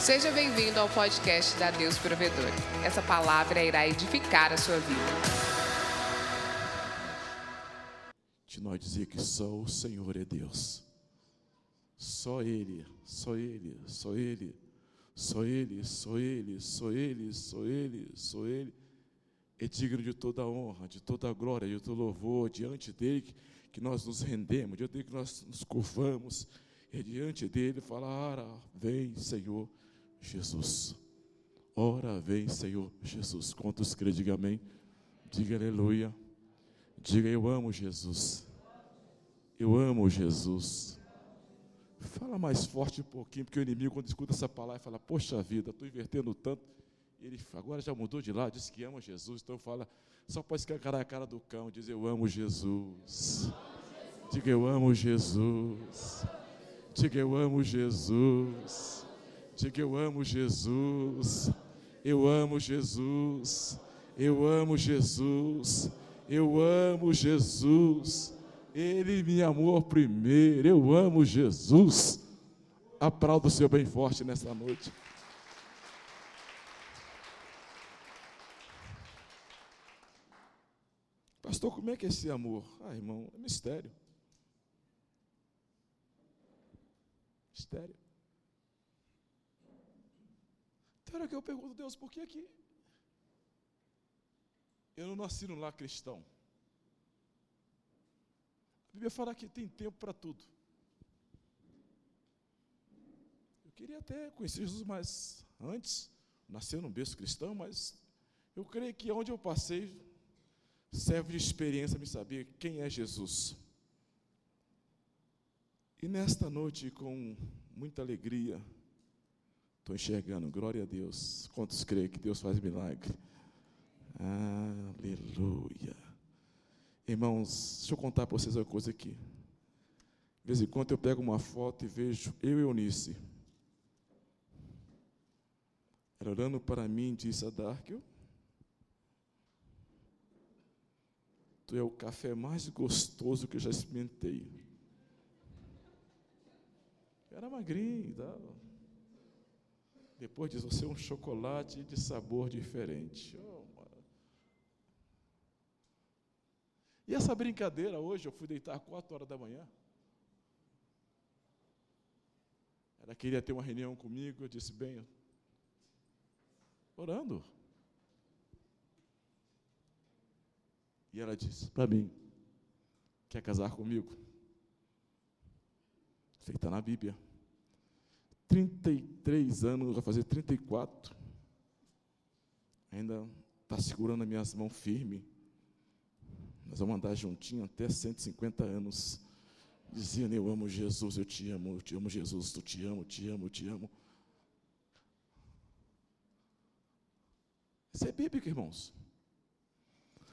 Seja bem-vindo ao podcast da Deus Provedor. Essa palavra irá edificar a sua vida. De nós dizer que só o Senhor é Deus. Só Ele, só Ele, só Ele, só Ele, só Ele, só Ele, só Ele, só Ele. É digno de toda honra, de toda glória, de todo louvor, diante dele que nós nos rendemos, diante dele que nós nos curvamos, e diante dele falar: Vem, Senhor Jesus. Ora, vem, Senhor Jesus. Quantos creem, diga amém. Diga aleluia. Diga eu amo Jesus. Eu amo Jesus. Fala mais forte um pouquinho, porque o inimigo, quando escuta essa palavra, fala: Poxa vida, estou invertendo tanto. Ele agora já mudou de lado, disse que ama Jesus. Então fala, só pode escancarar a cara do cão, diz: Eu amo Jesus. Diga eu amo Jesus. Diga eu amo Jesus. Diga eu amo Jesus. Eu amo Jesus. Eu amo Jesus. Eu amo Jesus. Ele me amou primeiro. Eu amo Jesus. Aplauda o seu bem forte nessa noite. Pastor, como é que é esse amor? Ah, irmão, é mistério. Mistério. Tem hora que eu pergunto, Deus, por que aqui? Eu não nasci no lar cristão. A Bíblia fala que tem tempo para tudo. Eu queria até conhecer Jesus mais antes, nascer num berço cristão, mas eu creio que onde eu passei serve de experiência me saber quem é Jesus. E nesta noite, com muita alegria, estou enxergando, glória a Deus. Quantos creem que Deus faz milagre? Aleluia. Irmãos, deixa eu contar para vocês uma coisa aqui. De vez em quando eu pego uma foto e vejo eu e Eunice. Ela olhando para mim disse a Darkel, Tu é o café mais gostoso que eu já experimentei. Era magrinho e tal. Depois diz, você é um chocolate de sabor diferente. Oh, e essa brincadeira hoje, eu fui deitar às quatro horas da manhã. Ela queria ter uma reunião comigo, eu disse, bem, orando. E ela disse para mim: Quer casar comigo? Está na Bíblia. 33 anos, vai fazer 34. Ainda está segurando as minhas mãos firme. Nós vamos andar juntinho até 150 anos. Dizendo: Eu amo Jesus, eu te amo, eu te amo, Jesus, tu te amo, te amo, te amo. Isso é bíblico, irmãos.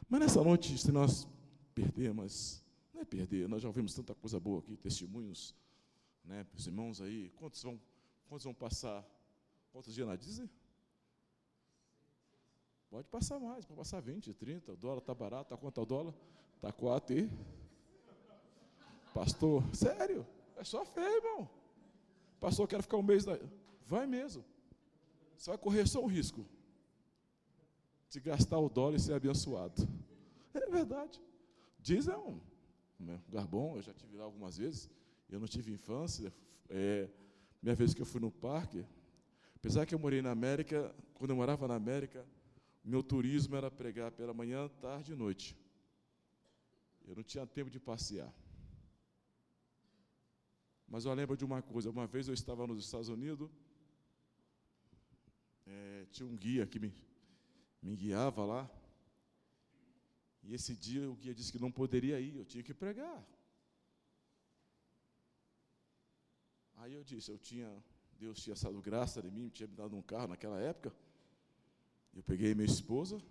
Mas nessa noite, se nós perdermos, não é perder, nós já ouvimos tanta coisa boa aqui, testemunhos, né, os irmãos aí, quantos vão, quantos vão passar, quantos dias na Disney? Pode passar mais, pode passar 20, 30, o dólar está barato, está quanto é o dólar? Está 4 e... Pastor, sério, é só fé, irmão. Pastor, quero ficar um mês daí. Vai mesmo. Você vai correr só um risco de gastar o dólar e ser abençoado. É verdade. Diz é um, um lugar bom, eu já tive lá algumas vezes. Eu não tive infância. É, minha vez que eu fui no parque, apesar que eu morei na América, quando eu morava na América, meu turismo era pregar pela manhã, tarde e noite. Eu não tinha tempo de passear. Mas eu lembro de uma coisa: uma vez eu estava nos Estados Unidos, é, tinha um guia que me, me guiava lá. E esse dia o guia disse que não poderia ir, eu tinha que pregar. Aí eu disse, eu tinha, Deus tinha dado graça de mim, tinha me dado um carro naquela época. Eu peguei minha esposa,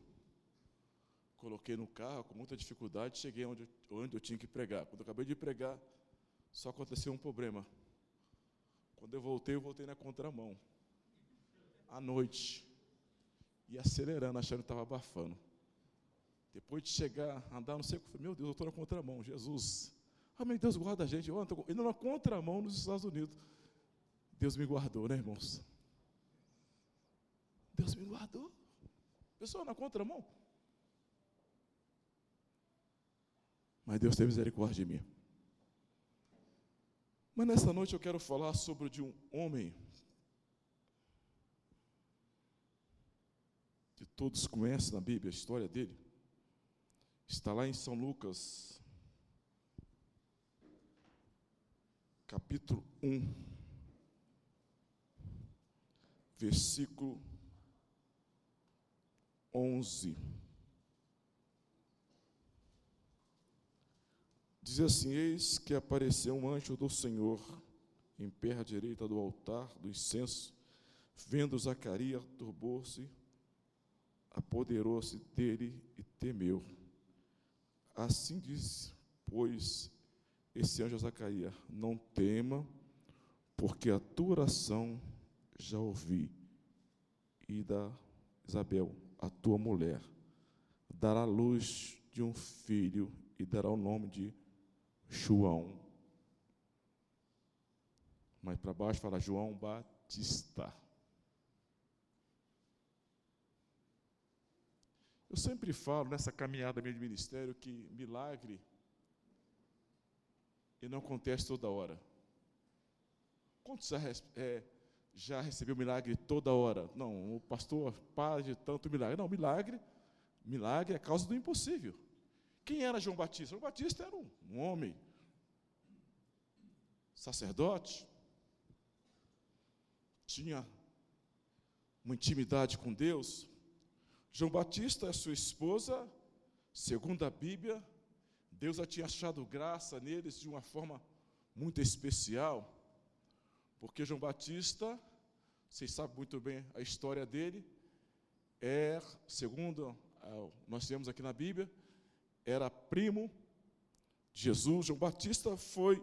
coloquei no carro com muita dificuldade, cheguei onde eu, onde eu tinha que pregar. Quando eu acabei de pregar, só aconteceu um problema. Quando eu voltei, eu voltei na contramão. À noite e acelerando, achando que estava abafando. Depois de chegar, andar, não sei o que, meu Deus, eu estou na contramão, Jesus. Ah, meu Deus, guarda a gente. Eu estou indo na contramão nos Estados Unidos. Deus me guardou, né, irmãos? Deus me guardou. Pessoal, na contramão. Mas Deus teve misericórdia de mim. Mas nessa noite eu quero falar sobre de um homem que todos conhecem na Bíblia, a história dele. Está lá em São Lucas, capítulo 1, versículo 11. Diz assim: Eis que apareceu um anjo do Senhor em pé à direita do altar do incenso, vendo Zacarias, turbou-se, apoderou-se dele e temeu. Assim diz, pois, esse anjo a Zacarias: Não tema, porque a tua oração já ouvi, e da Isabel, a tua mulher, dará luz de um filho e dará o nome de João. Mas para baixo fala João Batista. Eu sempre falo nessa caminhada de ministério que milagre e não acontece toda hora. Quantos já, é, já recebeu milagre toda hora? Não, o pastor para de tanto milagre. Não, milagre, milagre é causa do impossível. Quem era João Batista? João Batista era um, um homem, sacerdote, tinha uma intimidade com Deus. João Batista, sua esposa, segundo a Bíblia, Deus já tinha achado graça neles de uma forma muito especial, porque João Batista, vocês sabem muito bem a história dele, é, segundo ah, nós temos aqui na Bíblia, era primo de Jesus. João Batista foi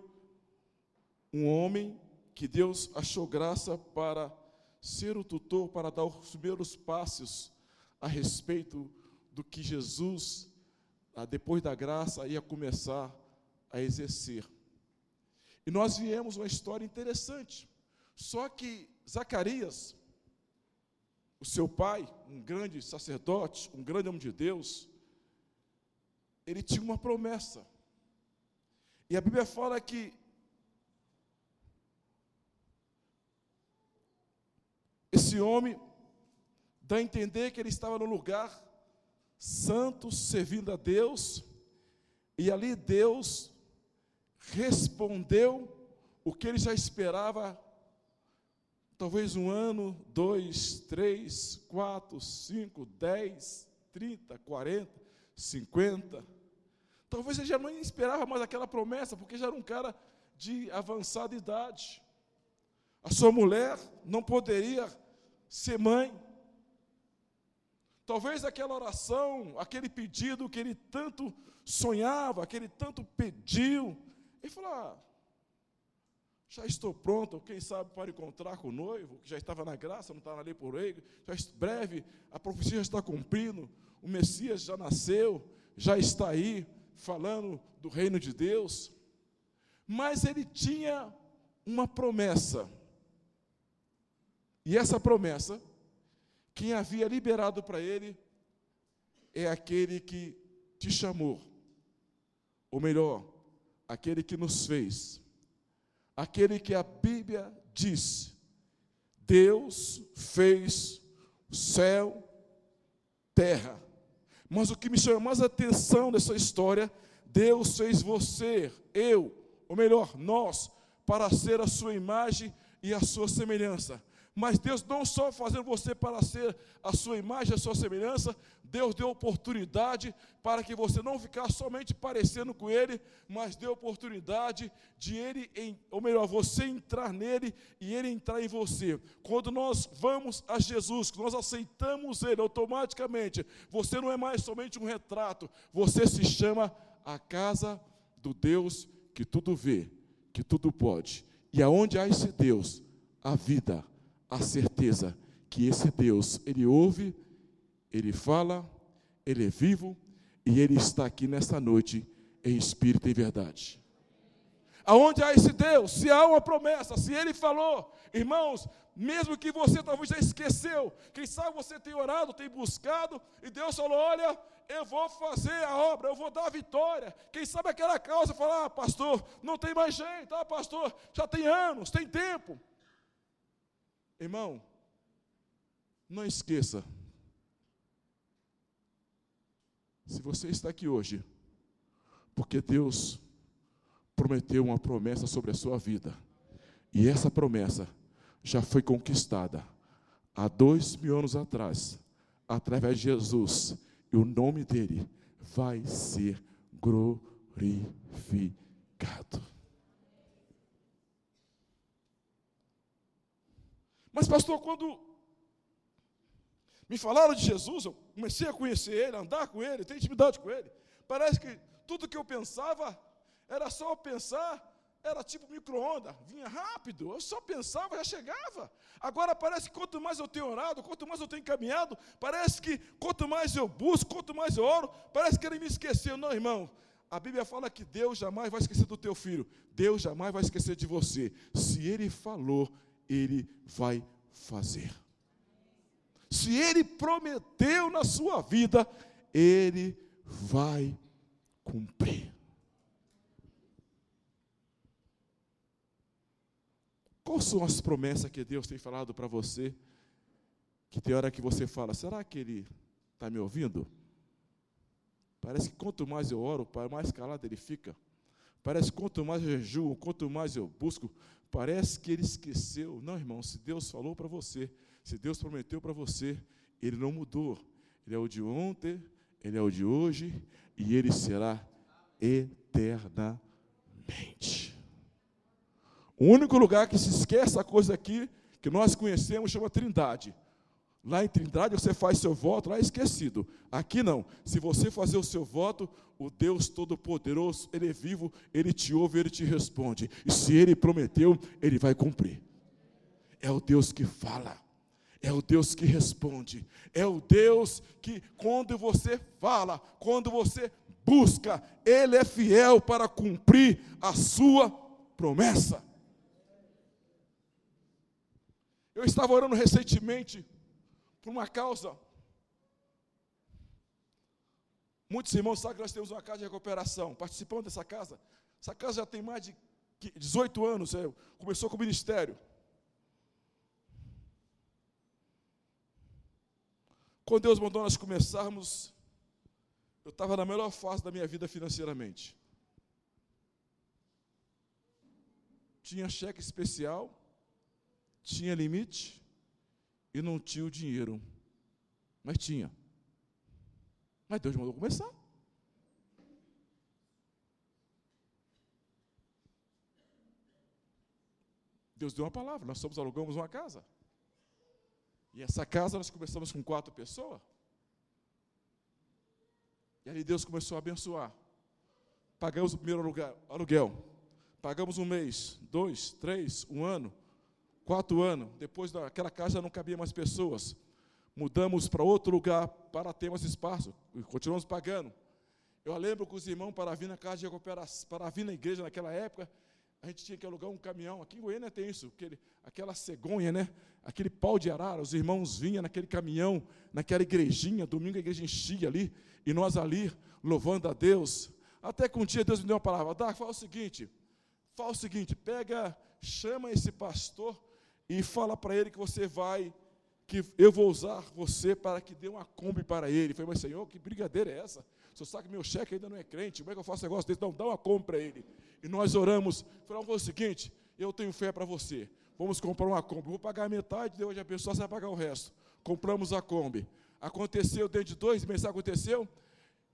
um homem que Deus achou graça para ser o tutor, para dar os primeiros passos a respeito do que Jesus depois da graça, ia começar a exercer. E nós viemos uma história interessante. Só que Zacarias, o seu pai, um grande sacerdote, um grande homem de Deus, ele tinha uma promessa. E a Bíblia fala que esse homem dá a entender que ele estava no lugar santos servindo a Deus, e ali Deus respondeu o que ele já esperava, talvez um ano, dois, três, quatro, cinco, dez, trinta, quarenta, cinquenta. Talvez ele já não esperava mais aquela promessa, porque já era um cara de avançada idade. A sua mulher não poderia ser mãe. Talvez aquela oração, aquele pedido que ele tanto sonhava, que ele tanto pediu, ele falou: ah, já estou pronto, quem sabe para encontrar com o noivo, que já estava na graça, não estava ali por ele, já breve a profecia já está cumprindo, o Messias já nasceu, já está aí falando do reino de Deus. Mas ele tinha uma promessa. E essa promessa quem havia liberado para ele é aquele que te chamou, ou melhor, aquele que nos fez, aquele que a Bíblia diz: Deus fez céu, terra. Mas o que me chama mais atenção dessa história, Deus fez você, eu, ou melhor, nós, para ser a sua imagem e a sua semelhança. Mas Deus não só fazendo você para ser a sua imagem, a sua semelhança, Deus deu oportunidade para que você não ficasse somente parecendo com Ele, mas deu oportunidade de Ele, em, ou melhor, você entrar nele e Ele entrar em você. Quando nós vamos a Jesus, nós aceitamos Ele automaticamente, você não é mais somente um retrato, você se chama a casa do Deus que tudo vê, que tudo pode. E aonde há esse Deus, a vida a certeza que esse Deus, Ele ouve, Ele fala, Ele é vivo e Ele está aqui nesta noite em espírito e verdade. Aonde há esse Deus, se há uma promessa, se Ele falou, irmãos, mesmo que você talvez já esqueceu, quem sabe você tem orado, tem buscado, e Deus falou: Olha, eu vou fazer a obra, eu vou dar a vitória. Quem sabe aquela causa falar, ah, pastor, não tem mais jeito, ah, pastor, já tem anos, tem tempo. Irmão, não esqueça, se você está aqui hoje, porque Deus prometeu uma promessa sobre a sua vida, e essa promessa já foi conquistada há dois mil anos atrás, através de Jesus, e o nome dele vai ser glorificado. Mas, pastor, quando me falaram de Jesus, eu comecei a conhecer ele, a andar com ele, ter intimidade com ele. Parece que tudo que eu pensava era só pensar era tipo micro-ondas, vinha rápido, eu só pensava, já chegava. Agora parece que quanto mais eu tenho orado, quanto mais eu tenho caminhado, parece que quanto mais eu busco, quanto mais eu oro, parece que ele me esqueceu. Não, irmão, a Bíblia fala que Deus jamais vai esquecer do teu filho, Deus jamais vai esquecer de você. Se ele falou, ele vai fazer. Se ele prometeu na sua vida, ele vai cumprir. Quais são as promessas que Deus tem falado para você? Que tem hora que você fala, será que Ele está me ouvindo? Parece que quanto mais eu oro, mais calado Ele fica. Parece que quanto mais eu jejuo, quanto mais eu busco, parece que Ele esqueceu. Não, irmão, se Deus falou para você, se Deus prometeu para você, Ele não mudou. Ele é o de ontem, Ele é o de hoje e Ele será eternamente. O único lugar que se esquece a coisa aqui que nós conhecemos chama Trindade. Lá em Trindade você faz seu voto, lá é esquecido. Aqui não. Se você fazer o seu voto, o Deus Todo-Poderoso, Ele é vivo, Ele te ouve, Ele te responde. E se Ele prometeu, Ele vai cumprir. É o Deus que fala, é o Deus que responde, é o Deus que, quando você fala, quando você busca, Ele é fiel para cumprir a sua promessa. Eu estava orando recentemente por uma causa. Muitos irmãos sabem que nós temos uma casa de recuperação. Participando dessa casa. Essa casa já tem mais de 18 anos. É, começou com o ministério. Quando Deus mandou nós começarmos, eu estava na melhor fase da minha vida financeiramente. Tinha cheque especial tinha limite e não tinha o dinheiro. Mas tinha. Mas Deus mandou começar. Deus deu uma palavra, nós somos alugamos uma casa. E essa casa nós começamos com quatro pessoas. E ali Deus começou a abençoar. Pagamos o primeiro aluguel. Pagamos um mês, dois, três, um ano. Quatro anos, depois daquela casa não cabia mais pessoas. Mudamos para outro lugar para ter mais espaço. E continuamos pagando. Eu lembro que os irmãos, para vir na casa de recuperação, para vir na igreja naquela época, a gente tinha que alugar um caminhão. Aqui em Goiânia tem isso, aquele, aquela cegonha, né? Aquele pau de arara. Os irmãos vinham naquele caminhão, naquela igrejinha. Domingo a igreja enchia ali. E nós ali, louvando a Deus. Até que um dia Deus me deu uma palavra. Dá, fala o seguinte. Fala o seguinte, pega, chama esse pastor e fala para ele que você vai, que eu vou usar você para que dê uma Kombi para ele. Eu falei, mas Senhor, que brigadeira é essa? Senhor sabe que meu cheque ainda não é crente, como é que eu faço negócio desse? Não, dá uma Kombi para ele. E nós oramos, falamos o seguinte, eu tenho fé para você, vamos comprar uma Kombi, vou pagar metade, Deus já pensou, você vai pagar o resto. Compramos a Kombi. Aconteceu dentro de dois meses, aconteceu?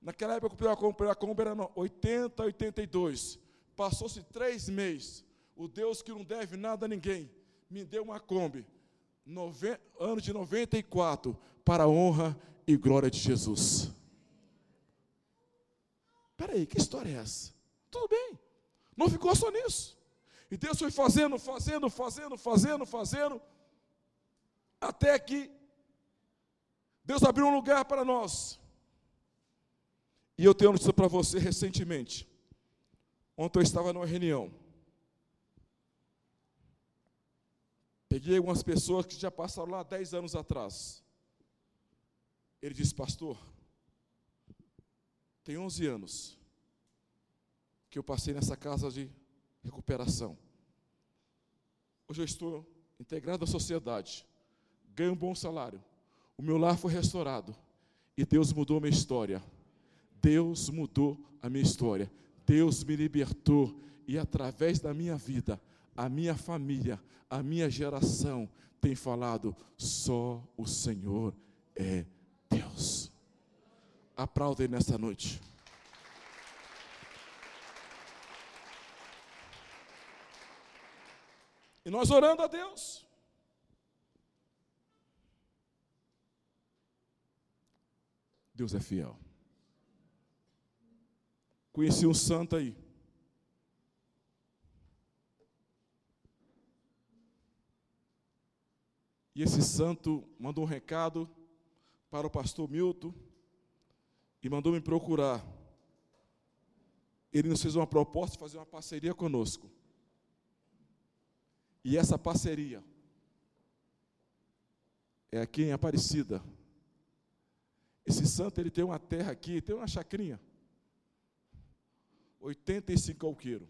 Naquela época eu comprei a a Kombi era 80, 82. Passou-se três meses. O Deus que não deve nada a ninguém, me deu uma Kombi, nove, ano de 94, para a honra e glória de Jesus. Espera aí, que história é essa? Tudo bem, não ficou só nisso. E Deus foi fazendo, fazendo, fazendo, fazendo, fazendo, até que Deus abriu um lugar para nós. E eu tenho uma notícia para você recentemente. Ontem eu estava numa reunião. Peguei algumas pessoas que já passaram lá 10 anos atrás. Ele disse, pastor, tem 11 anos que eu passei nessa casa de recuperação. Hoje eu estou integrado à sociedade, ganho um bom salário, o meu lar foi restaurado e Deus mudou a minha história. Deus mudou a minha história. Deus me libertou e através da minha vida, a minha família, a minha geração tem falado: só o Senhor é Deus. Aplaudem nessa noite. E nós orando a Deus. Deus é fiel. Conheci um santo aí. E esse santo mandou um recado para o pastor Milton e mandou me procurar. Ele nos fez uma proposta de fazer uma parceria conosco. E essa parceria é aqui em Aparecida. Esse santo ele tem uma terra aqui, tem uma chacrinha. 85 alqueiro.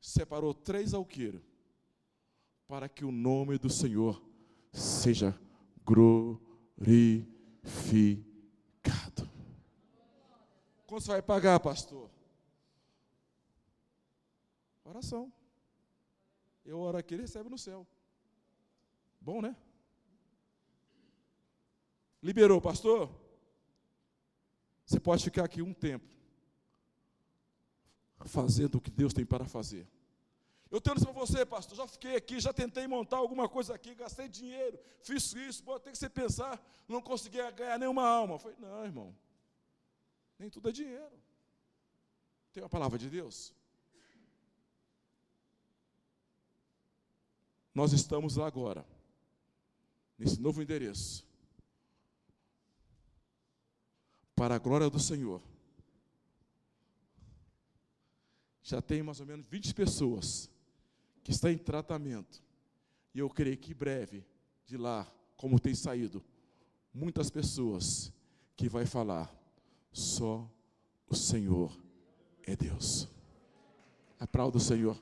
Separou três alqueiros para que o nome do Senhor seja glorificado. Quanto você vai pagar, pastor? Oração. Eu oro aqui, ele recebe no céu. Bom, né? Liberou, pastor? Você pode ficar aqui um tempo fazendo o que Deus tem para fazer. Eu tenho para você, pastor, já fiquei aqui, já tentei montar alguma coisa aqui, gastei dinheiro, fiz isso, pode ter que você pensar, não consegui ganhar nenhuma alma. Eu falei, não, irmão, nem tudo é dinheiro. Tem a palavra de Deus. Nós estamos lá agora, nesse novo endereço, para a glória do Senhor. Já tem mais ou menos 20 pessoas que está em tratamento. E eu creio que breve, de lá, como tem saído, muitas pessoas que vai falar, só o Senhor é Deus. Aplauda o Senhor.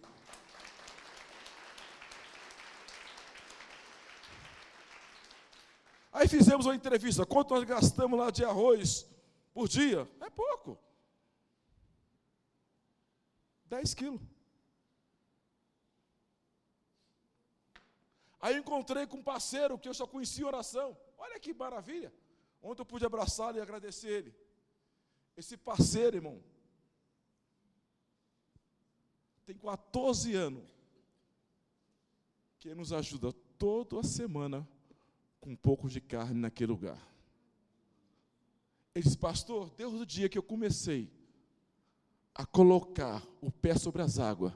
Aí fizemos uma entrevista, quanto nós gastamos lá de arroz por dia? É pouco. 10 quilos. Aí encontrei com um parceiro que eu só conhecia oração. Olha que maravilha. Ontem eu pude abraçá-lo e agradecer ele. Esse parceiro, irmão, tem 14 anos que nos ajuda toda a semana com um pouco de carne naquele lugar. Ele disse, pastor, desde o dia que eu comecei a colocar o pé sobre as águas,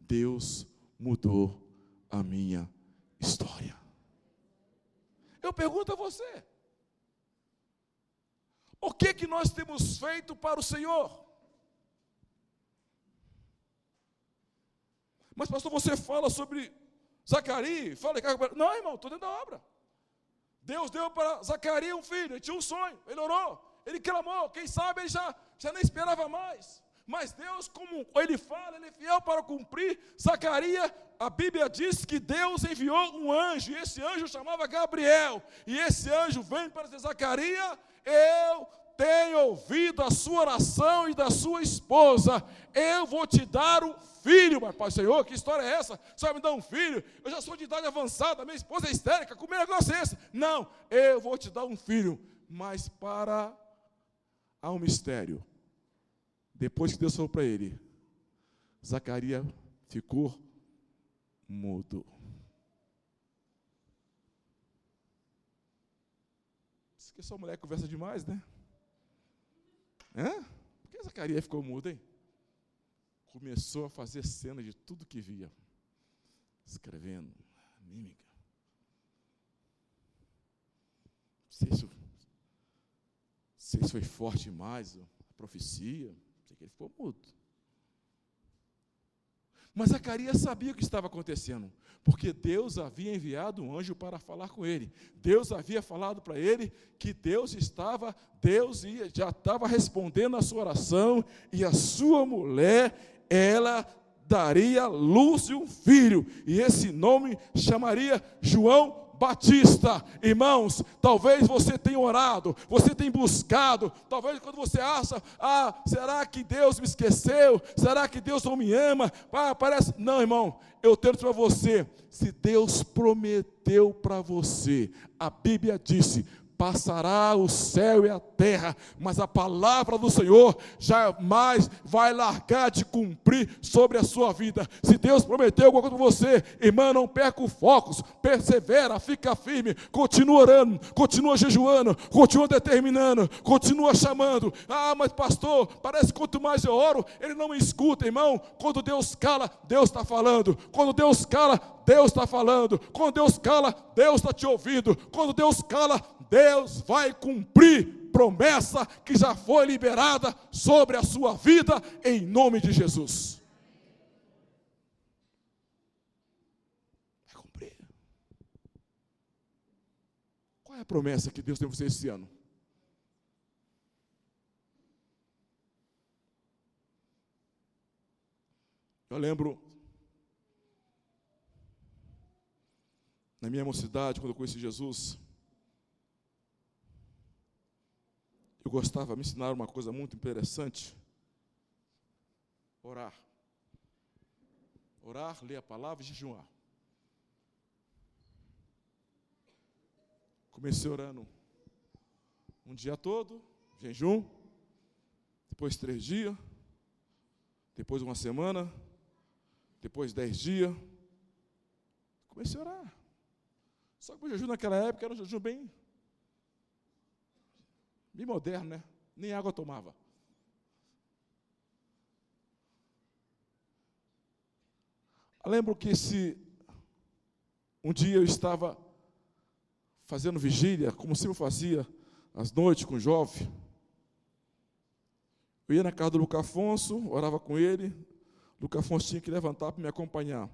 Deus mudou a minha história. Eu pergunto a você: o que que nós temos feito para o Senhor? Mas, pastor, você fala sobre Zacarias, fala que. Não, irmão, estou dentro da obra. Deus deu para Zacarias um filho, ele tinha um sonho, ele orou, ele clamou, quem sabe ele já, já nem esperava mais. Mas Deus, como ele fala, ele é fiel para cumprir. Zacarias, a Bíblia diz que Deus enviou um anjo, e esse anjo chamava Gabriel. E esse anjo vem para dizer: Zacarias, eu tenho ouvido a sua oração e da sua esposa. Eu vou te dar um filho. Mas, Pai Senhor, que história é essa? Vai me dar um filho? Eu já sou de idade avançada, minha esposa é histérica. Como é negócio é esse? Não, eu vou te dar um filho. Mas para. Há um mistério depois que Deus falou para ele, Zacarias ficou mudo. Diz que sua mulher conversa demais, né? Hã? Por que Zacarias ficou mudo, hein? Começou a fazer cena de tudo que via. Escrevendo, mímica. Se isso, se isso foi forte demais, a profecia ele ficou mudo. Mas Zacarias sabia o que estava acontecendo, porque Deus havia enviado um anjo para falar com ele. Deus havia falado para ele que Deus estava, Deus ia, já estava respondendo a sua oração e a sua mulher, ela daria luz de um filho, e esse nome chamaria João Batista. Irmãos, talvez você tenha orado, você tenha buscado, talvez quando você acha, ah, será que Deus me esqueceu? Será que Deus não me ama? Ah, parece. Não, irmão, eu tenho para você, se Deus prometeu para você, a Bíblia disse: passará o céu e a terra, mas a palavra do Senhor jamais vai largar de cumprir sobre a sua vida. Se Deus prometeu alguma coisa para você, irmã, não perca o foco, persevera, fica firme, continua orando, continua jejuando, continua determinando, continua chamando. Ah, mas pastor, parece que quanto mais eu oro, ele não me escuta, irmão. Quando Deus cala, Deus está falando. Quando Deus cala, Deus está falando. Quando Deus cala, Deus está te ouvindo. Quando Deus cala, Deus vai cumprir promessa que já foi liberada sobre a sua vida, em nome de Jesus. Vai cumprir. Qual é a promessa que Deus tem para você esse ano? Eu lembro na minha mocidade, quando eu conheci Jesus, eu gostava, me ensinaram uma coisa muito interessante: orar. Orar, ler a palavra e jejuar. Comecei orando um dia todo, jejum, depois três dias, depois uma semana, depois dez dias. Comecei a orar. Só que o jejum naquela época era um jejum bem, bem moderno, né? Nem água tomava. Eu lembro que se um dia eu estava fazendo vigília, como sempre fazia, às noites com o jovem, eu ia na casa do Luca Afonso, orava com ele, Luca Afonso tinha que levantar para me acompanhar.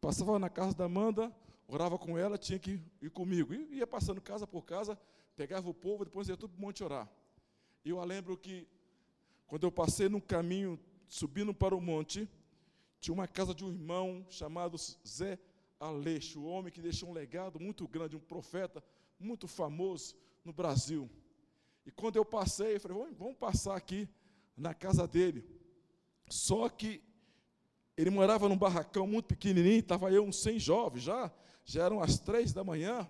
Passava na casa da Amanda, orava com ela, tinha que ir comigo. E ia passando casa por casa, pegava o povo, depois ia tudo para o monte orar. E eu lembro que, quando eu passei num caminho, subindo para o monte, tinha uma casa de um irmão chamado Zé Aleixo, um homem que deixou um legado muito grande, um profeta muito famoso no Brasil. E quando eu passei, eu falei, vamos, vamos passar aqui na casa dele. Só que ele morava num barracão muito pequenininho, estava eu uns 100 jovens já, já eram as três da manhã,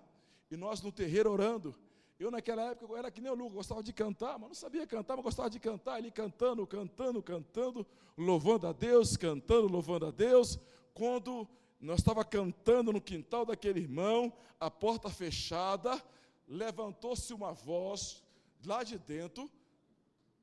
e nós no terreiro orando. Eu, naquela época, eu era que nem o Lucas, gostava de cantar, mas não sabia cantar, mas gostava de cantar, ele cantando, cantando, cantando, louvando a Deus, cantando, louvando a Deus. Quando nós estava cantando no quintal daquele irmão, a porta fechada, levantou-se uma voz lá de dentro,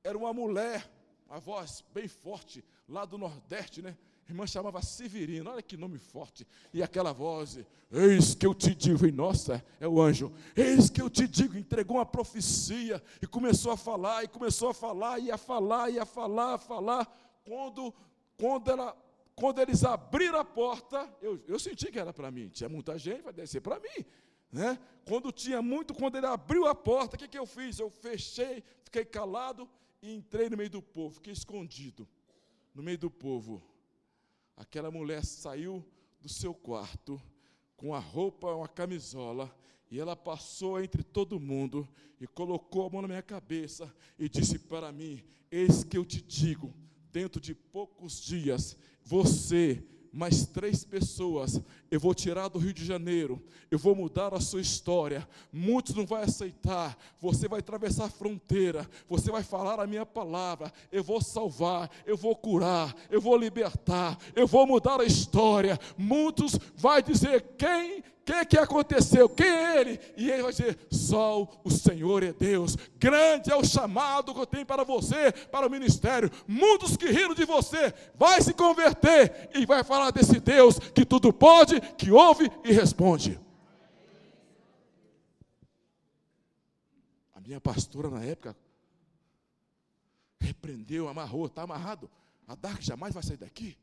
era uma mulher, uma voz bem forte, lá do Nordeste, né? Irmã chamava Severino, olha que nome forte. E aquela voz, eis que eu te digo, e nossa, é o anjo, eis que eu te digo, entregou uma profecia e começou a falar, e começou a falar, e a falar, e a falar, a falar. Quando, quando, ela, quando eles abriram a porta, eu, eu senti que era para mim, tinha muita gente, vai descer para mim. Né? Quando tinha muito, quando ele abriu a porta, o que, que eu fiz? Eu fechei, fiquei calado e entrei no meio do povo, fiquei escondido no meio do povo. Aquela mulher saiu do seu quarto com a roupa, uma camisola, e ela passou entre todo mundo e colocou a mão na minha cabeça e disse para mim: Eis que eu te digo, dentro de poucos dias, você mais três pessoas, eu vou tirar do Rio de Janeiro, eu vou mudar a sua história. Muitos não vão aceitar, você vai atravessar a fronteira, você vai falar a minha palavra, eu vou salvar, eu vou curar, eu vou libertar, eu vou mudar a história. Muitos vai dizer quem que que aconteceu? Quem é ele? E ele vai dizer: só o Senhor é Deus. Grande é o chamado que eu tenho para você, para o ministério. Muitos que riram de você, vai se converter e vai falar desse Deus que tudo pode, que ouve e responde. A minha pastora na época repreendeu, amarrou, está amarrado. A Dark jamais vai sair daqui.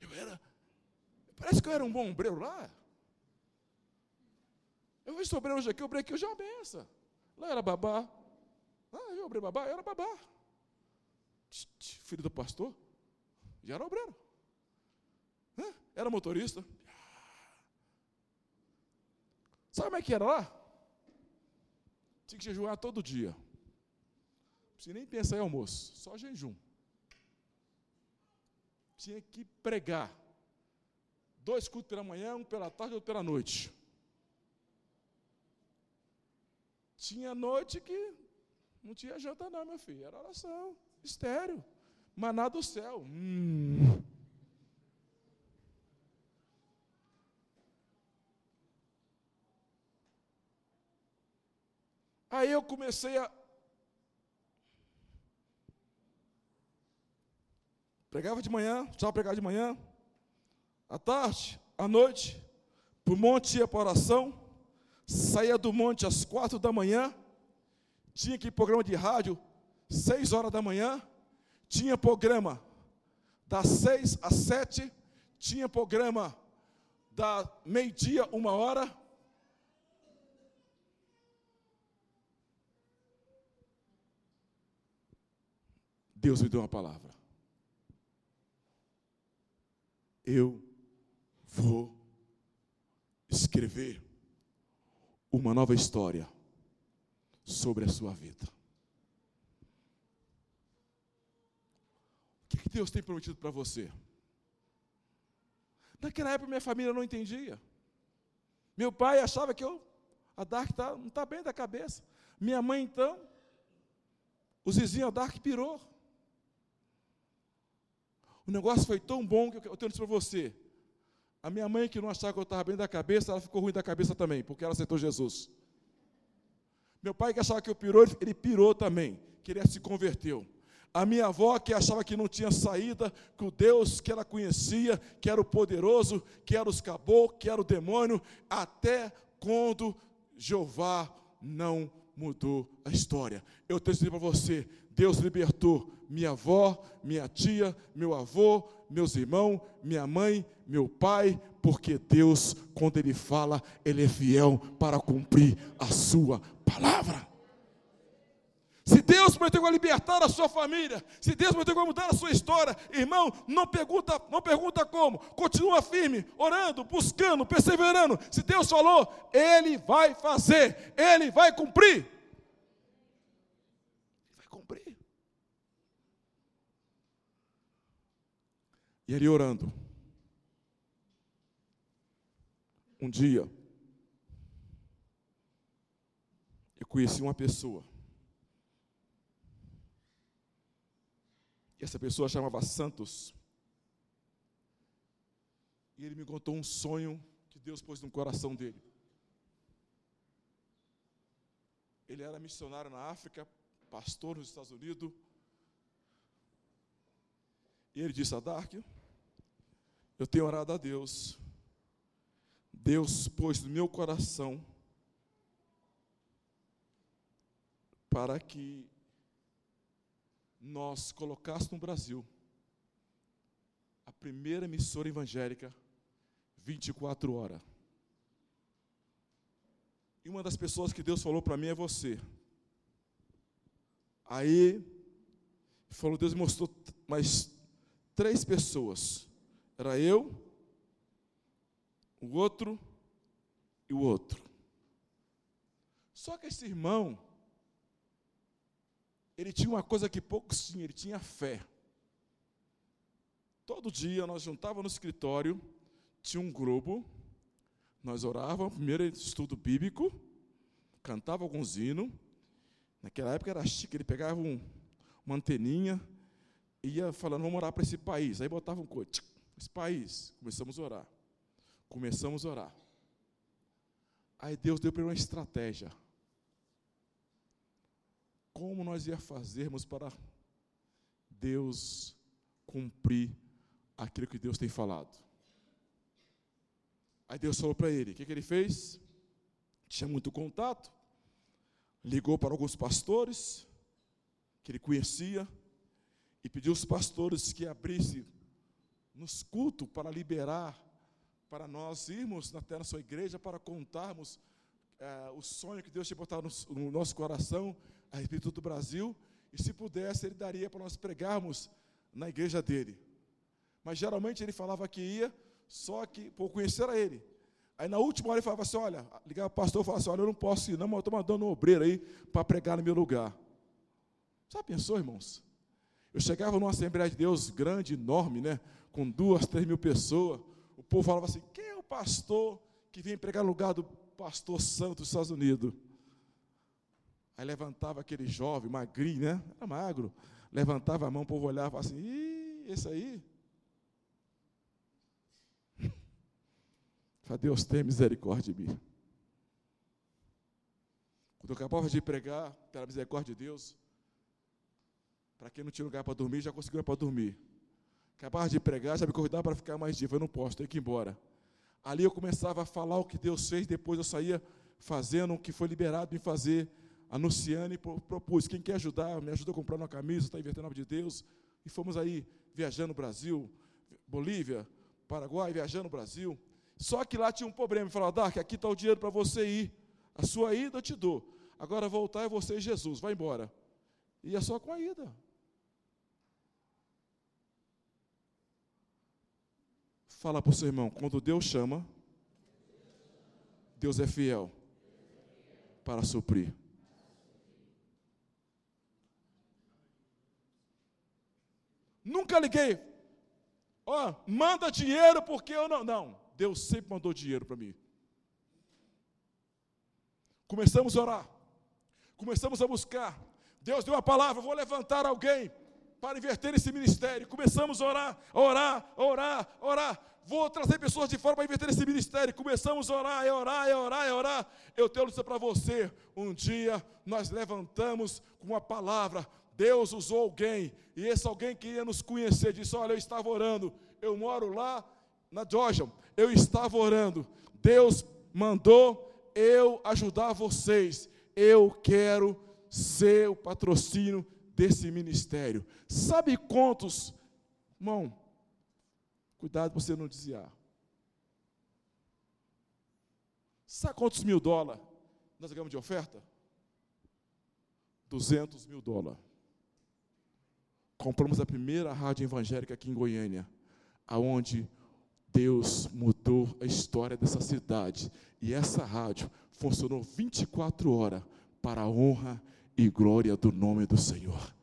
Eu era. Parece que eu era um bom obreiro lá. Eu vejo obreiro hoje aqui, eu obrei aqui, hoje é uma benção. Lá era babá. Ah, eu obrei babá, eu era babá. Filho do pastor, já era obreiro. Era motorista. Sabe como é que era lá? Tinha que jejuar todo dia. Não nem pensar em almoço, só jejum. Tinha que pregar. Dois cultos pela manhã, um pela tarde, outro pela noite. Tinha noite que não tinha janta não, meu filho. Era oração, estéreo. Maná do céu. Hum. Aí eu comecei a. Pregava de manhã, já pregava de manhã, à tarde, à noite, para o monte ia para oração, saía do monte às quatro da manhã, tinha que programa de rádio, seis horas da manhã, tinha programa das seis às sete, tinha programa da meio-dia, uma hora, Deus me deu uma palavra. Eu vou escrever uma nova história sobre a sua vida. O que Deus tem prometido para você? Naquela época minha família não entendia. Meu pai achava que eu, a Dark tá, não está bem da cabeça. Minha mãe então, os vizinhos, a Dark pirou. O negócio foi tão bom que eu tenho isso para você. A minha mãe, que não achava que eu estava bem da cabeça, ela ficou ruim da cabeça também, porque ela aceitou Jesus. Meu pai, que achava que eu pirou, ele pirou também, que ele se converteu. A minha avó, que achava que não tinha saída, que o Deus que ela conhecia, que era o poderoso, que era os caboclos, que era o demônio, até quando Jeová não mudou a história. Eu tenho que dizer para você: Deus libertou minha avó, minha tia, meu avô, meus irmãos, minha mãe, meu pai, porque Deus, quando Ele fala, Ele é fiel para cumprir a Sua palavra. Se Deus prometeu vai libertar a sua família, se Deus prometeu vai mudar a sua história, irmão, não pergunta, não pergunta como, continua firme, orando, buscando, perseverando. Se Deus falou, Ele vai fazer, Ele vai cumprir. Vai cumprir. E ele orando. Um dia, eu conheci uma pessoa. E essa pessoa chamava Santos. E ele me contou um sonho que Deus pôs no coração dele. Ele era missionário na África, pastor nos Estados Unidos. E ele disse a Dark: Eu tenho orado a Deus. Deus pôs no meu coração para que nós colocássemos no Brasil a primeira emissora evangélica 24 horas. E uma das pessoas que Deus falou para mim é você. Aí, falou, Deus mostrou mais três pessoas. Era eu, o outro e o outro. Só que esse irmão, ele tinha uma coisa que poucos tinham, ele tinha fé. Todo dia nós juntávamos no escritório, tinha um grupo, nós orávamos, primeiro estudo bíblico, cantava alguns hinos. Naquela época era chique, ele pegava um, uma anteninha, ia falando, vamos orar para esse país. Aí botava um coisa, esse país, começamos a orar. Começamos a orar. Aí Deus deu para ele uma estratégia como nós ia fazermos para Deus cumprir aquilo que Deus tem falado. Aí Deus falou para ele: o que, que ele fez? Tinha muito contato, ligou para alguns pastores que ele conhecia e pediu aos pastores que abrissem nos cultos para liberar, para nós irmos até na sua igreja para contarmos é, o sonho que Deus tinha botado no, no nosso coração a respeito do Brasil, e se pudesse, ele daria para nós pregarmos na igreja dele. Mas geralmente ele falava que ia, só que por conhecer a ele. Aí na última hora ele falava assim: olha, ligava o pastor e falava assim: olha, eu não posso ir, não, mas eu estou mandando um obreiro aí para pregar no meu lugar. Já pensou, irmãos? Eu chegava numa Assembleia de Deus grande, enorme, né? Com duas, três mil pessoas. O povo falava assim: quem é o pastor que vem pregar no lugar do pastor santo dos Estados Unidos? Aí levantava aquele jovem, magrinho, né? Era magro. Levantava a mão, o povo olhava assim: ih, esse aí. Fala, Deus tem misericórdia de mim. Quando eu acabava de pregar, pela misericórdia de Deus, para quem não tinha lugar para dormir, já conseguiu para dormir. Acabava de pregar, já me convidava para ficar mais dia. Eu não posso, tenho que ir embora. Ali eu começava a falar o que Deus fez, depois eu saía fazendo o que foi liberado em fazer. Anunciando e propus, quem quer ajudar, me ajuda a comprar uma camisa, está invertendo o nome de Deus. E fomos aí, viajando no Brasil, Bolívia, Paraguai, viajando no Brasil. Só que lá tinha um problema. Falou, Dark, aqui está o dinheiro para você ir. A sua ida eu te dou. Agora voltar é você e Jesus, vai embora. E é só com a ida. Fala para o seu irmão, quando Deus chama, Deus é fiel para suprir. Nunca liguei. Ó, oh, manda dinheiro porque eu não. Não, Deus sempre mandou dinheiro para mim. Começamos a orar. Começamos a buscar. Deus deu a palavra, vou levantar alguém para inverter esse ministério. Começamos a orar, orar, orar, orar. Vou trazer pessoas de fora para inverter esse ministério. Começamos a orar, a orar, a orar, a orar. Eu tenho dizer para você: um dia nós levantamos com uma palavra. Deus usou alguém, e esse alguém queria nos conhecer. Disse: Olha, eu estava orando. Eu moro lá na Georgia. Eu estava orando. Deus mandou eu ajudar vocês. Eu quero ser o patrocínio desse ministério. Sabe quantos, irmão? Cuidado para você não desviar. Sabe quantos mil dólares nós ganhamos de oferta? 200 mil dólares. Compramos a primeira rádio evangélica aqui em Goiânia, aonde Deus mudou a história dessa cidade. E essa rádio funcionou 24 horas para a honra e glória do nome do Senhor.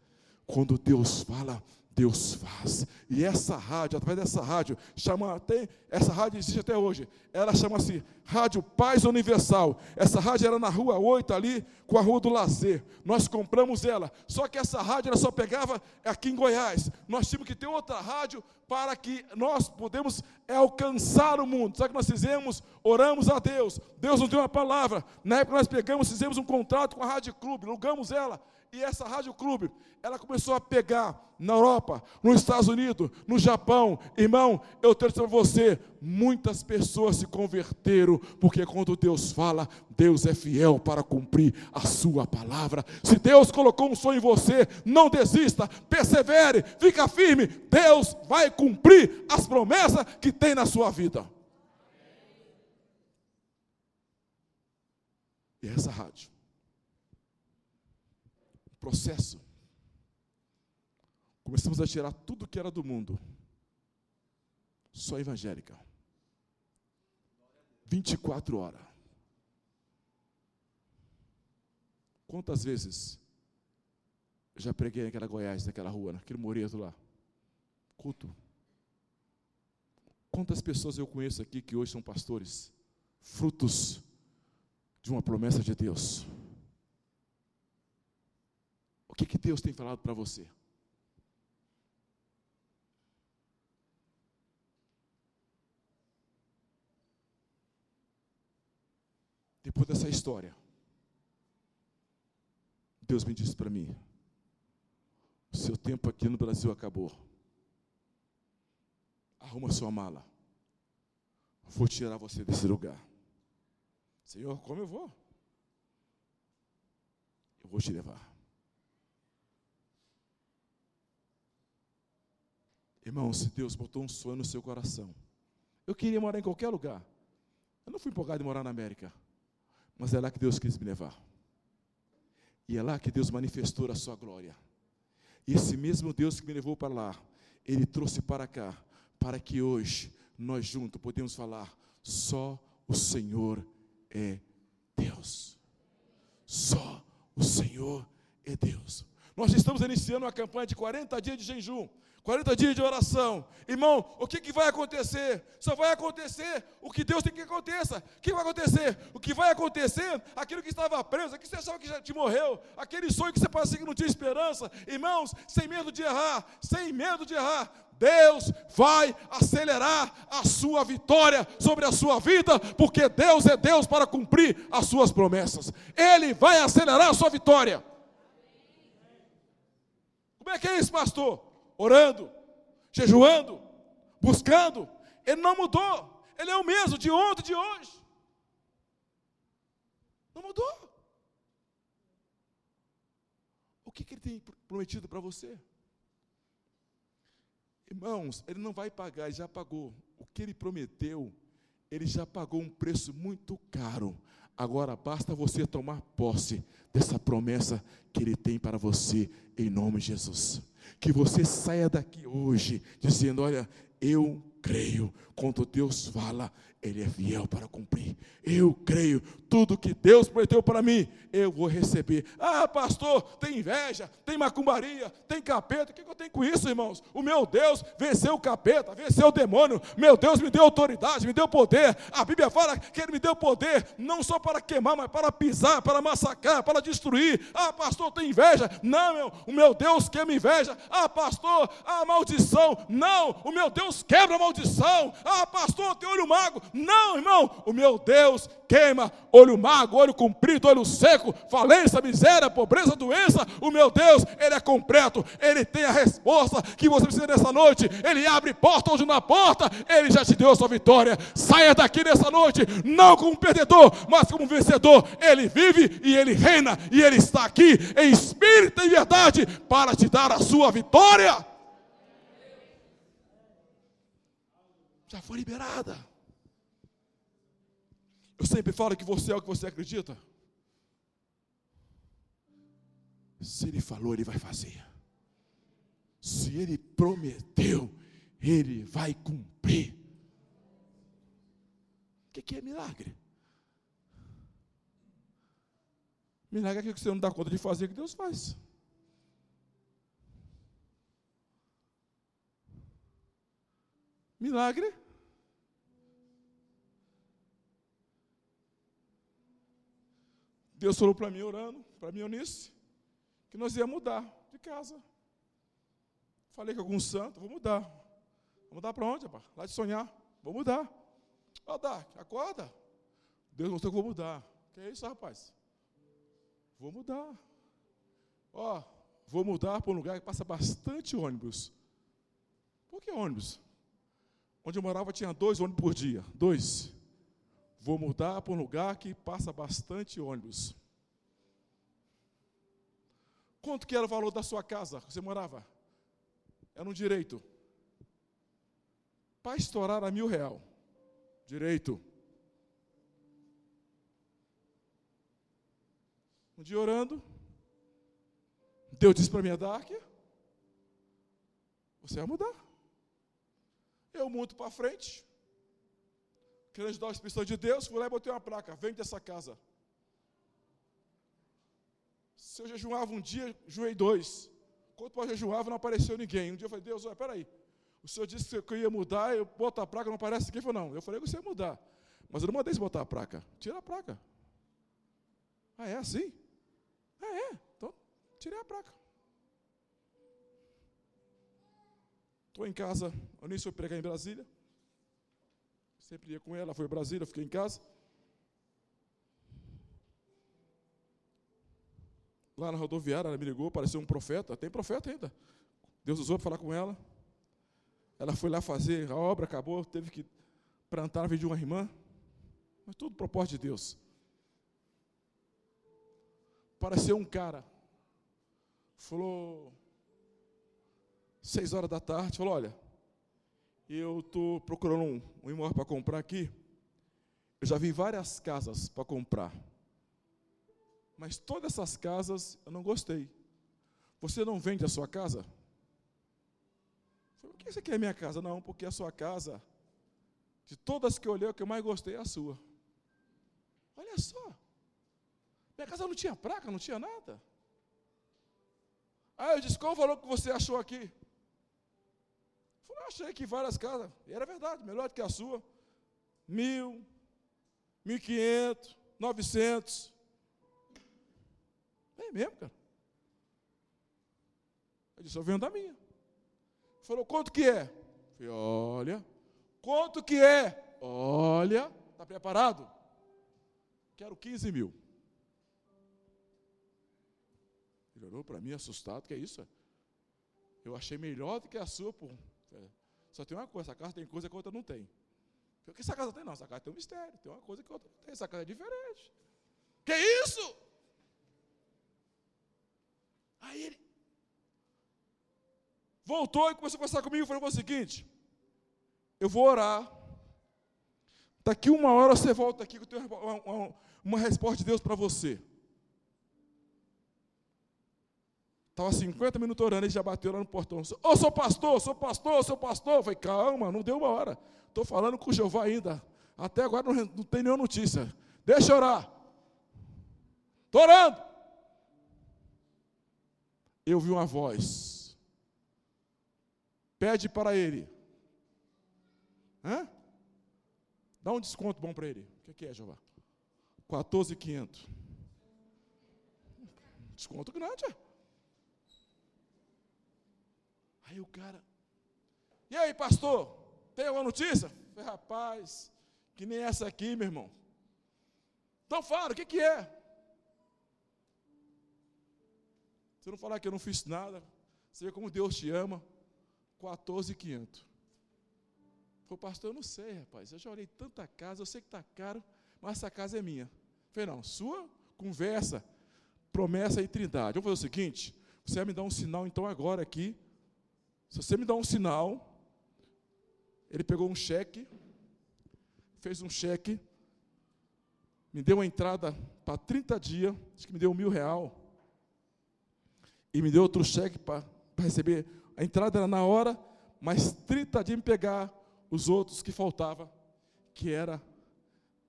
Quando Deus fala, Deus faz. E essa rádio, através dessa rádio, chama, tem, essa rádio existe até hoje. Ela chama-se Rádio Paz Universal. Essa rádio era na rua 8 ali, com a Rua do Lazer. Nós compramos ela. Só que essa rádio ela só pegava aqui em Goiás. Nós tínhamos que ter outra rádio para que nós pudemos alcançar o mundo. Sabe o que nós fizemos? Oramos a Deus. Deus nos deu uma palavra. Na época nós pegamos, fizemos um contrato com a Rádio Clube, alugamos ela e essa Rádio Clube, ela começou a pegar na Europa, nos Estados Unidos, no Japão. Irmão, eu tenho para você, muitas pessoas se converteram, porque quando Deus fala, Deus é fiel para cumprir a sua palavra. Se Deus colocou um sonho em você, não desista, persevere, fica firme. Deus vai cumprir as promessas que tem na sua vida. E essa rádio processo, começamos a tirar tudo que era do mundo, só evangélica. 24 horas. Quantas vezes eu já preguei naquela Goiás, naquela rua, naquele moreto lá? Culto. Quantas pessoas eu conheço aqui que hoje são pastores, frutos de uma promessa de Deus? O que, que Deus tem falado para você? Depois dessa história, Deus me disse para mim: o seu tempo aqui no Brasil acabou. Arruma sua mala. Vou tirar você desse lugar. Senhor, como eu vou? Eu vou te levar. Irmão, se Deus botou um sonho no seu coração, eu queria morar em qualquer lugar. Eu não fui empolgado em morar na América, mas é lá que Deus quis me levar. E é lá que Deus manifestou a sua glória. E esse mesmo Deus que me levou para lá, Ele trouxe para cá, para que hoje nós juntos podemos falar: só o Senhor é Deus. Só o Senhor é Deus. Nós estamos iniciando uma campanha de 40 dias de jejum. 40 dias de oração. Irmão, o que, que vai acontecer? Só vai acontecer o que Deus tem que aconteça. O que vai acontecer? O que vai acontecer, aquilo que estava preso, aquilo que você achava que já te morreu, aquele sonho que você parecia que não tinha esperança. Irmãos, sem medo de errar, sem medo de errar, Deus vai acelerar a sua vitória sobre a sua vida, porque Deus é Deus para cumprir as suas promessas. Ele vai acelerar a sua vitória. Como é que é isso, pastor? orando, jejuando, buscando. Ele não mudou. Ele é o mesmo de ontem, de hoje. Não mudou. O que, que ele tem prometido para você? Irmãos, ele não vai pagar, ele já pagou. O que ele prometeu, ele já pagou um preço muito caro. Agora basta você tomar posse dessa promessa que ele tem para você, em nome de Jesus. Que você saia daqui hoje dizendo: Olha, eu creio, quando Deus fala, Ele é fiel para cumprir. Eu creio, tudo que Deus prometeu para mim, eu vou receber. Ah, pastor, tem inveja, tem macumbaria, tem capeta. O que eu tenho com isso, irmãos? O meu Deus venceu o capeta, venceu o demônio. Meu Deus me deu autoridade, me deu poder. A Bíblia fala que Ele me deu poder, não só para queimar, mas para pisar, para massacrar, para destruir. Ah, pastor, tem inveja? Não, meu, o meu Deus queima inveja. Ah, pastor, a maldição. Não, o meu Deus quebra a maldição. Ah, pastor, tem olho mago. Não, irmão, o meu Deus queima olho mago, olho comprido, olho seco, falência, miséria, pobreza, doença. O meu Deus, Ele é completo, Ele tem a resposta que você precisa nessa noite. Ele abre porta onde há porta, Ele já te deu a sua vitória. Saia daqui nessa noite, não como perdedor, mas como vencedor. Ele vive e Ele reina, e Ele está aqui em espírito e verdade para te dar a sua vitória. Já foi liberada. Eu sempre falo que você é o que você acredita. Se ele falou, ele vai fazer. Se ele prometeu, ele vai cumprir. O que, é milagre? Milagre é aquilo que você não dá conta de fazer, que Deus faz. Milagre Deus falou para mim, orando, para mim, Eunice, que nós ia mudar de casa. Falei com algum santo, vou mudar. Vou mudar para onde, rapaz? Lá de sonhar. Vou mudar. Ó, oh, Dark, acorda. Deus mostrou que vou mudar. Que é isso, rapaz? Vou mudar. Ó, vou mudar para um lugar que passa bastante ônibus. Por que ônibus? Onde eu morava tinha dois ônibus por dia. Dois. Vou mudar para um lugar que passa bastante ônibus. Quanto que era o valor da sua casa que você morava? Era um direito. Para estourar a mil real. Direito. Um dia orando, Deus disse para mim, Dark, você vai mudar. Eu mudo para frente, querendo ajudar as pessoas de Deus, fui lá e botei uma placa, vende essa casa. Se eu jejuava um dia, jejuei dois. Quando eu jejuava, não apareceu ninguém. Um dia eu falei, Deus, olha, peraí. O senhor disse que eu ia mudar, eu boto a placa, não aparece ninguém. Ele falou, não. Eu falei que você ia mudar. Mas eu não mandei você botar a placa. Tira a placa. Ah, é assim? Ah, é. Então, tirei a placa. Estou em casa, eu nem sou pregar em Brasília. Sempre ia com ela, foi a Brasília, fiquei em casa. Lá na rodoviária, ela me ligou, apareceu um profeta, tem profeta ainda. Deus usou para falar com ela. Ela foi lá fazer, a obra acabou, teve que plantar vida de uma irmã. Mas tudo propósito de Deus. Apareceu um cara, falou, seis horas da tarde, falou, olha, eu estou procurando um, um imóvel para comprar aqui. Eu já vi várias casas para comprar. Mas todas essas casas eu não gostei. Você não vende a sua casa? Por que você quer minha casa? Não, porque a sua casa, de todas que eu olhei, o que eu mais gostei é a sua. Olha só. Minha casa não tinha placa, não tinha nada. Ah, eu disse, qual o valor que você achou aqui? Falei, achei aqui várias casas. E era verdade, melhor do que a sua. Mil, mil quinhentos, novecentos. É mesmo, cara. Eu disse, eu vendo a minha. Falou, quanto que é? Falei, olha. Quanto que é? Olha. Está preparado? Quero 15 mil. Ele olhou para mim assustado, que é isso? Eu achei melhor do que a sua, pô. Só tem uma coisa, essa casa tem coisa que a outra não tem. O que essa casa tem? Não, essa casa tem um mistério, tem uma coisa que a outra não tem. Essa casa é diferente. Que isso? Aí ele voltou e começou a conversar comigo e falou o seguinte: eu vou orar. Daqui uma hora você volta aqui que eu tenho uma, uma, uma resposta de Deus para você. Estava 50 minutos orando, ele já bateu lá no portão. Ô, oh, sou pastor, sou pastor, sou pastor. Eu falei, calma, não deu uma hora. Estou falando com o Jeová ainda. Até agora não, não tem nenhuma notícia. Deixa eu orar. Estou orando. Eu vi uma voz. Pede para ele. Hã? Dá um desconto bom para ele. O que é, Jeová? 14,500. Desconto grande, é? Aí o cara, e aí, pastor, tem alguma notícia? falei, rapaz, que nem essa aqui, meu irmão. Então fala, o que, que é? Se eu não falar que eu não fiz nada, você vê como Deus te ama. 14,500. Falei, pastor, eu não sei, rapaz. Eu já olhei tanta casa, eu sei que está caro, mas essa casa é minha. Falei, não, sua conversa, promessa e trindade. Vamos fazer o seguinte: você vai me dar um sinal então agora aqui, se você me dá um sinal, ele pegou um cheque, fez um cheque, me deu uma entrada para 30 dias, acho que me deu mil real, e me deu outro cheque para receber. A entrada era na hora, mas 30 dias me pegar os outros que faltava, que era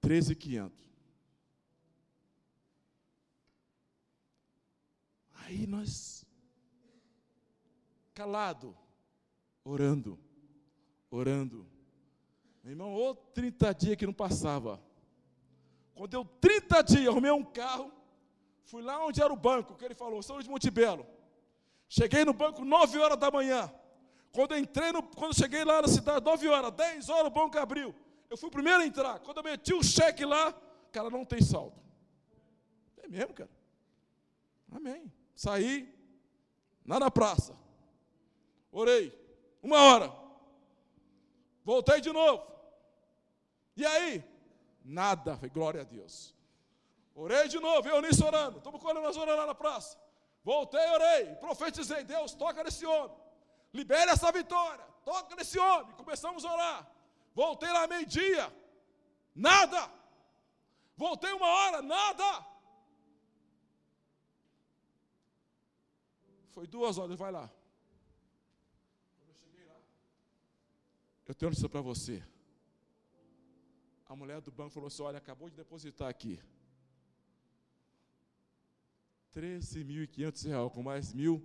13,500. Aí nós, calado, orando, orando. Meu irmão, ou 30 dias que não passava. Quando deu 30 dias, arrumei um carro, fui lá onde era o banco, que ele falou, São de Montebello. Cheguei no banco 9 horas da manhã. Quando entrei no, quando cheguei lá na cidade, 9 horas, 10 horas, o banco abriu. Eu fui o primeiro a entrar. Quando eu meti o cheque lá, cara, não tem saldo. É mesmo, cara. Amém. Saí lá na praça. Orei. Uma hora. Voltei de novo. E aí? Nada. Glória a Deus. Orei de novo, eu nisso orando. Estamos colhendo as horas lá na praça. Voltei, orei, profetizei, Deus, toca nesse homem. Libere essa vitória. Toca nesse homem. Começamos a orar. Voltei lá meio-dia. Nada. Voltei uma hora, nada. Foi duas horas, vai lá. Eu tenho notícia para você. A mulher do banco falou assim: olha, acabou de depositar aqui. 13.500 reais, com mais mil,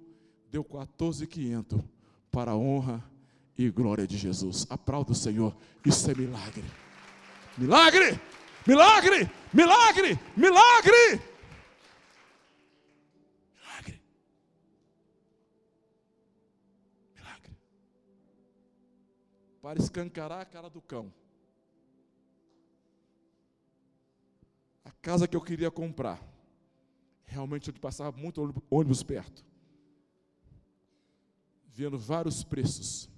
deu 14.500 para a honra e glória de Jesus. Aplauda o Senhor, isso é milagre. Milagre! Milagre! Milagre! Milagre! Para escancarar a cara do cão. A casa que eu queria comprar, realmente onde passava muito ônibus perto, vendo vários preços,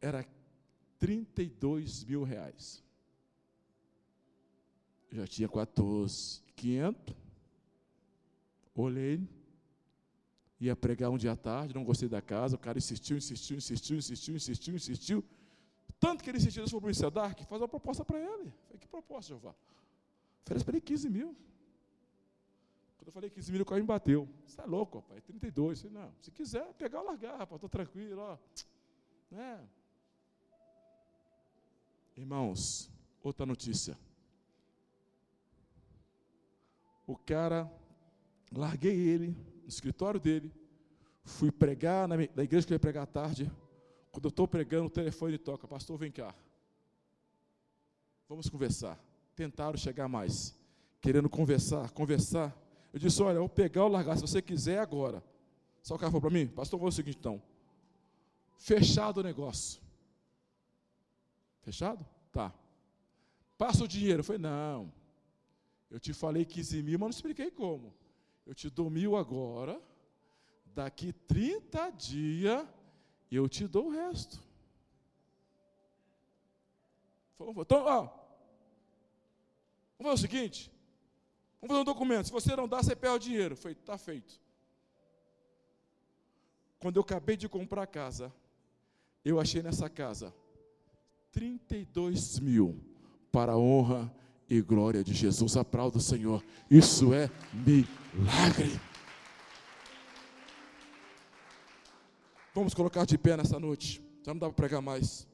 era 32 mil reais. Eu já tinha 14, 500. Olhei, Ia pregar um dia à tarde, não gostei da casa, o cara insistiu, insistiu, insistiu, insistiu, insistiu, insistiu. Tanto que ele insistiu sobre o Sedark, faz uma proposta para ele. Falei, que proposta, Jeová? Oferece para ele 15 mil. Quando eu falei 15 mil, o cara me bateu. Você é louco, rapaz, 32. Eu falei, não, se quiser pegar, largar, rapaz, estou tranquilo, ó. É. Irmãos, outra notícia. O cara, larguei ele no escritório dele, fui pregar na, na igreja que eu ia pregar à tarde. Quando eu estou pregando, o telefone toca, pastor, vem cá. Vamos conversar. Tentaram chegar mais, querendo conversar, conversar. Eu disse, olha, eu vou pegar ou largar, se você quiser, agora. Só o cara falou para mim, pastor, vou o seguinte então. Fechado o negócio. Fechado? Tá. Passa o dinheiro. Eu falei, não. Eu te falei 15 mil, mas não expliquei como. Eu te dou mil agora, daqui 30 dias eu te dou o resto. Então, ó, vamos fazer o seguinte: vamos fazer um documento. Se você não dá, você perde o dinheiro. Feito, está feito. Quando eu acabei de comprar a casa, eu achei nessa casa 32 mil para a honra e glória de Jesus. Aplauda o Senhor. Isso é milagre. Vamos colocar de pé nessa noite. Já não dá para pregar mais.